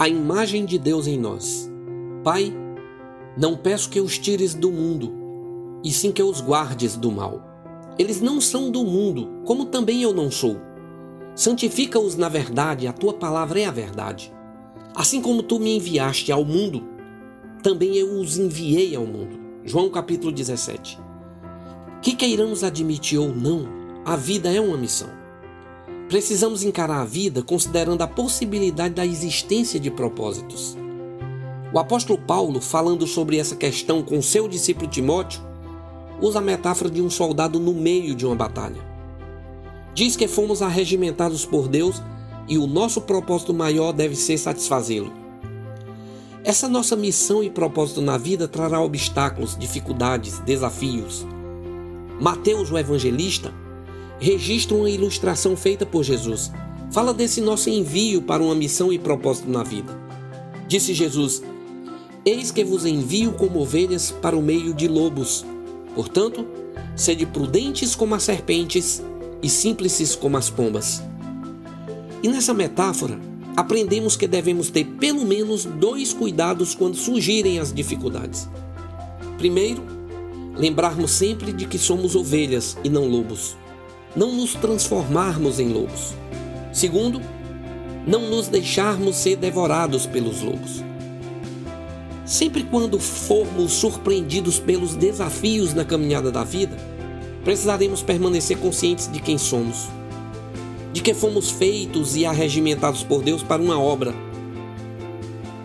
a imagem de Deus em nós. Pai, não peço que os tires do mundo, e sim que os guardes do mal. Eles não são do mundo, como também eu não sou. Santifica-os na verdade, a tua palavra é a verdade. Assim como tu me enviaste ao mundo, também eu os enviei ao mundo. João capítulo 17. Que queiramos admitir ou não, a vida é uma missão. Precisamos encarar a vida considerando a possibilidade da existência de propósitos. O apóstolo Paulo, falando sobre essa questão com seu discípulo Timóteo, usa a metáfora de um soldado no meio de uma batalha. Diz que fomos arregimentados por Deus e o nosso propósito maior deve ser satisfazê-lo. Essa nossa missão e propósito na vida trará obstáculos, dificuldades, desafios. Mateus, o evangelista, registra uma ilustração feita por Jesus. Fala desse nosso envio para uma missão e propósito na vida. Disse Jesus: Eis que vos envio como ovelhas para o meio de lobos. Portanto, sede prudentes como as serpentes e simples como as pombas. E nessa metáfora, aprendemos que devemos ter pelo menos dois cuidados quando surgirem as dificuldades. Primeiro, lembrarmos sempre de que somos ovelhas e não lobos. Não nos transformarmos em lobos. Segundo, não nos deixarmos ser devorados pelos lobos. Sempre quando formos surpreendidos pelos desafios na caminhada da vida, precisaremos permanecer conscientes de quem somos, de que fomos feitos e arregimentados por Deus para uma obra.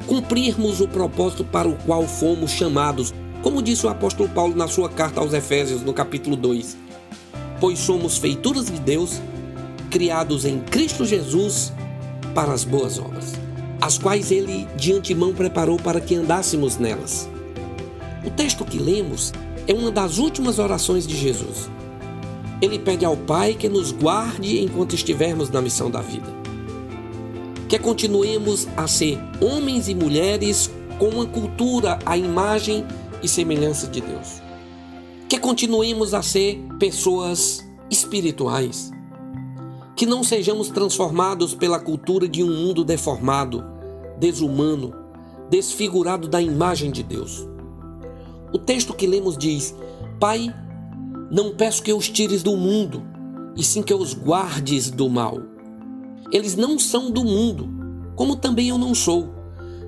Cumprirmos o propósito para o qual fomos chamados, como disse o apóstolo Paulo na sua carta aos Efésios, no capítulo 2. Pois somos feituras de Deus, criados em Cristo Jesus para as boas obras as quais ele de antemão preparou para que andássemos nelas. O texto que lemos é uma das últimas orações de Jesus. Ele pede ao Pai que nos guarde enquanto estivermos na missão da vida. Que continuemos a ser homens e mulheres com uma cultura à imagem e semelhança de Deus. Que continuemos a ser pessoas espirituais. Que não sejamos transformados pela cultura de um mundo deformado, desumano, desfigurado da imagem de Deus. O texto que lemos diz: Pai, não peço que os tires do mundo, e sim que os guardes do mal. Eles não são do mundo, como também eu não sou.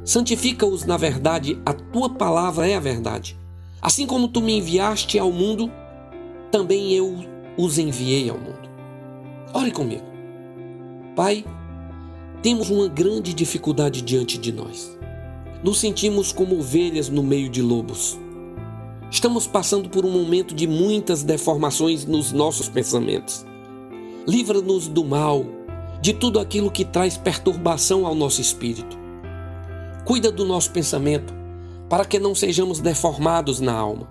Santifica-os na verdade, a tua palavra é a verdade. Assim como tu me enviaste ao mundo, também eu os enviei ao mundo. Ore comigo. Pai, temos uma grande dificuldade diante de nós. Nos sentimos como ovelhas no meio de lobos. Estamos passando por um momento de muitas deformações nos nossos pensamentos. Livra-nos do mal, de tudo aquilo que traz perturbação ao nosso espírito. Cuida do nosso pensamento, para que não sejamos deformados na alma.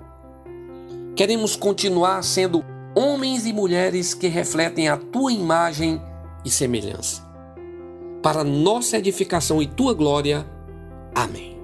Queremos continuar sendo homens e mulheres que refletem a tua imagem e semelhança para nossa edificação e tua glória. Amém.